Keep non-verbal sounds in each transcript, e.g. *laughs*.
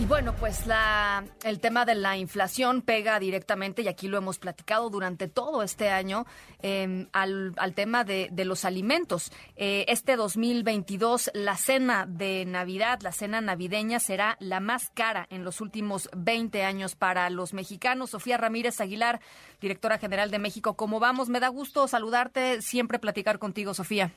Y bueno, pues la, el tema de la inflación pega directamente, y aquí lo hemos platicado durante todo este año, em, al, tema de, los alimentos. Eh, este 2022, la cena de Navidad, la cena navideña, será la más cara en los últimos 20 años para los mexicanos. Sofía Ramírez Aguilar, directora general de México, ¿cómo vamos? Me da gusto saludarte, siempre platicar contigo, Sofía.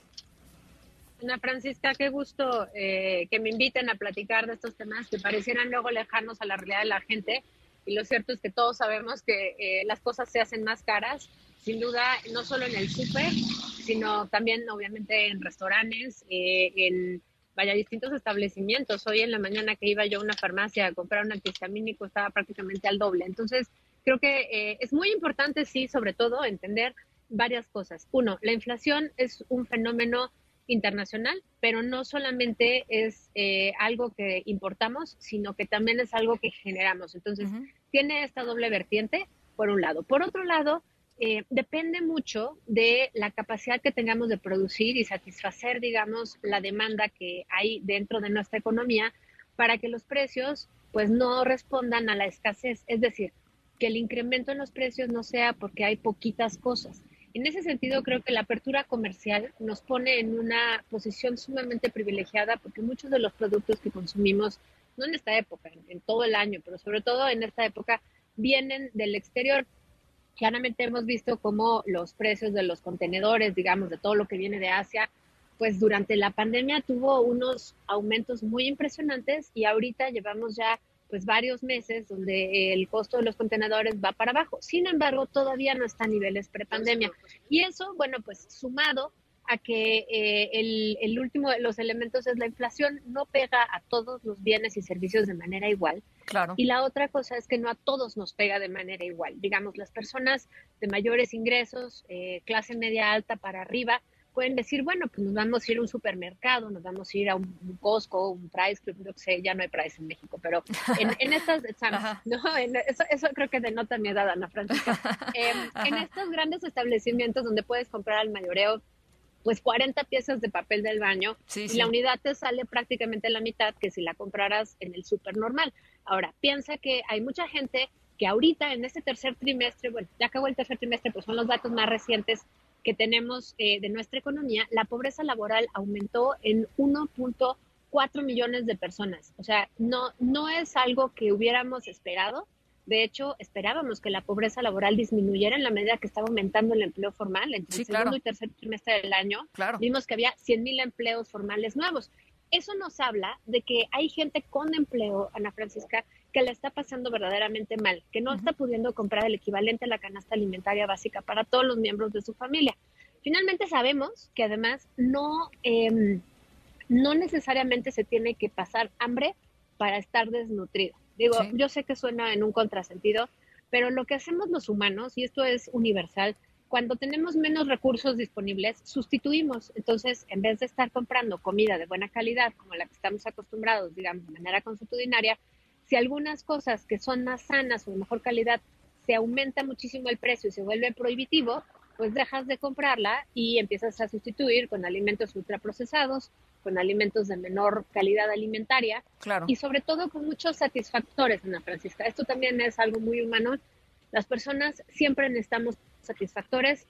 Ana Francisca, qué gusto eh, que me inviten a platicar de estos temas que parecieran luego lejanos a la realidad de la gente. Y lo cierto es que todos sabemos que eh, las cosas se hacen más caras, sin duda, no solo en el súper, sino también obviamente en restaurantes, eh, en vaya, distintos establecimientos. Hoy en la mañana que iba yo a una farmacia a comprar un antihistamínico estaba prácticamente al doble. Entonces, creo que es muy importante, sí, sobre todo, entender varias cosas. Uno, la inflación es un fenómeno internacional, pero no solamente es eh, algo que importamos, sino que también es algo que generamos. Entonces, tiene esta doble vertiente, por un lado. Por otro lado, eh, depende mucho de la capacidad que tengamos de producir y satisfacer, digamos, la demanda que hay dentro de nuestra economía para que los precios, pues, no respondan a la escasez. Es decir, que el incremento en los precios no sea porque hay poquitas cosas, en ese sentido, creo que la apertura comercial nos pone en una posición sumamente privilegiada porque muchos de los productos que consumimos, no en esta época, en, todo el año, pero sobre todo en esta época, vienen del exterior. Claramente hemos visto cómo los precios de los contenedores, digamos, de todo lo que viene de Asia, pues durante la pandemia tuvo unos aumentos muy impresionantes y ahorita llevamos ya pues varios meses donde el costo de los contenedores va para abajo. Sin embargo, todavía no está a niveles prepandemia. Y eso, bueno, pues sumado a que eh, el, el, último de los elementos es la inflación, no pega a todos los bienes y servicios de manera igual. Claro. Y la otra cosa es que no a todos nos pega de manera igual. Digamos, las personas de mayores ingresos, eh, clase media alta para arriba, pueden decir, bueno, pues nos vamos a ir a un supermercado, nos vamos a ir a un Costco, un Price Club, no sé, ya no hay Price en México, pero en, estas, *laughs* no, eso, creo que denota mi edad, Ana Francisca. *laughs* Em, en estos grandes establecimientos donde puedes comprar al mayoreo pues 40 piezas de papel del baño y la unidad te sale prácticamente la mitad que si la compraras en el super normal. Ahora, piensa que hay mucha gente que ahorita en este tercer trimestre, bueno, ya acabó el tercer trimestre, pues son los datos más recientes, que tenemos eh, de nuestra economía, la pobreza laboral aumentó en 1.4 millones de personas. O sea, no, no es algo que hubiéramos esperado. De hecho, esperábamos que la pobreza laboral disminuyera en la medida que estaba aumentando el empleo formal. Entre el segundo y tercer trimestre del año, vimos que había 100.000 empleos formales nuevos. Eso nos habla de que hay gente con empleo, Ana Francisca, que le está pasando verdaderamente mal, que no está pudiendo comprar el equivalente a la canasta alimentaria básica para todos los miembros de su familia. Finalmente sabemos que además no, em, no necesariamente se tiene que pasar hambre para estar desnutrido. Digo, yo sé que suena en un contrasentido, pero lo que hacemos los humanos, y esto es universal, cuando tenemos menos recursos disponibles, sustituimos. Entonces, en vez de estar comprando comida de buena calidad, como la que estamos acostumbrados, digamos, de manera consuetudinaria, si algunas cosas que son más sanas o de mejor calidad se aumenta muchísimo el precio y se vuelve prohibitivo, pues dejas de comprarla y empiezas a sustituir con alimentos ultraprocesados, con alimentos de menor calidad alimentaria claro. y sobre todo con muchos satisfactores, Ana Francisca. Esto también es algo muy humano. Las personas siempre necesitamos satisfactores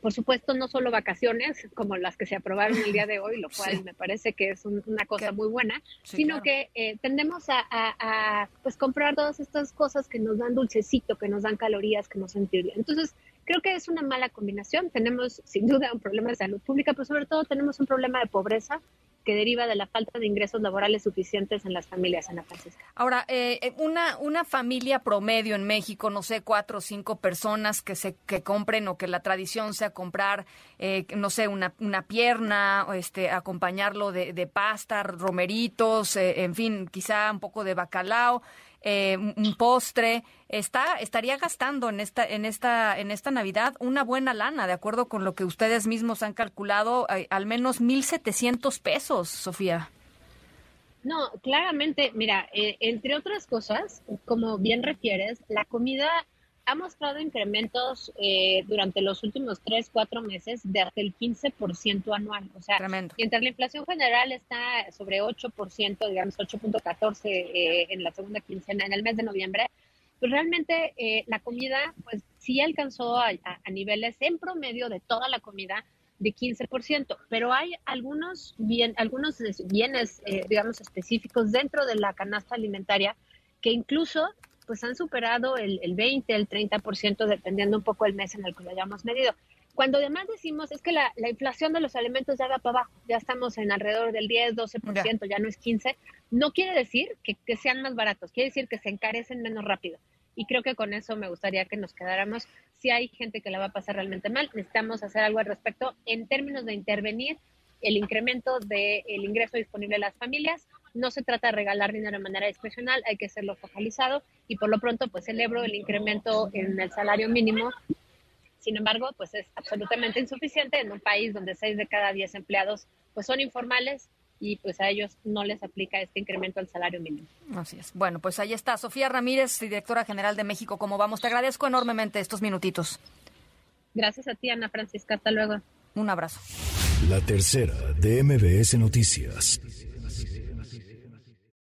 por supuesto, no solo vacaciones como las que se aprobaron el día de hoy, lo *laughs* cual me parece que es una cosa muy buena, sino que eh, tendemos a, pues comprar todas estas cosas que nos dan dulcecito, que nos dan calorías, que nos sentir bien. Entonces, creo que es una mala combinación. Tenemos sin duda un problema de salud pública, pero sobre todo tenemos un problema de pobreza que deriva de la falta de ingresos laborales suficientes en las familias, Ana Francisca. Ahora, eh, eh, una, una familia promedio en México, no sé, cuatro o cinco personas que se que compren o que la tradición sea comprar, eh, no sé, una, una pierna, este, acompañarlo de, de pasta, romeritos, en fin, quizá un poco de bacalao. Eh, un postre, está estaría gastando en esta en esta en esta Navidad una buena lana, de acuerdo con lo que ustedes mismos han calculado, al menos 1700 pesos, Sofía. No, claramente, mira, eh, entre otras cosas, como bien refieres, la comida ha mostrado incrementos eh, durante los últimos 3, 4 meses de hasta el 15% anual. O sea, mientras la inflación general está sobre 8%, digamos 8.14 eh, en la segunda quincena, en el mes de noviembre, pues realmente eh, la comida, pues sí alcanzó a, niveles en promedio de toda la comida de 15%, pero hay algunos, bien, algunos bienes, eh, digamos, específicos dentro de la canasta alimentaria que incluso pues han superado el, el 20, el 30%, dependiendo un poco el mes en el que lo hayamos medido. Cuando además decimos es que la, inflación de los alimentos ya va para abajo, ya estamos en alrededor del 10, 12%, ya, ya no es 15, no quiere decir que, que sean más baratos, quiere decir que se encarecen menos rápido. Y creo que con eso me gustaría que nos quedáramos. Si hay gente que la va a pasar realmente mal, necesitamos hacer algo al respecto en términos de intervenir el incremento del ingreso disponible a las familias. No se trata de regalar dinero de manera discrecional, hay que hacerlo focalizado y por lo pronto pues celebro el incremento en el salario mínimo. Sin embargo, pues es absolutamente insuficiente en un país donde seis de cada diez empleados pues son informales y pues a ellos no les aplica este incremento al salario mínimo. Así es. Bueno, pues ahí está Sofía Ramírez, directora general de México. ¿Cómo vamos? Te agradezco enormemente estos minutitos. Gracias a ti, Ana Francisca. Hasta luego. Un abrazo. La tercera de MBS Noticias.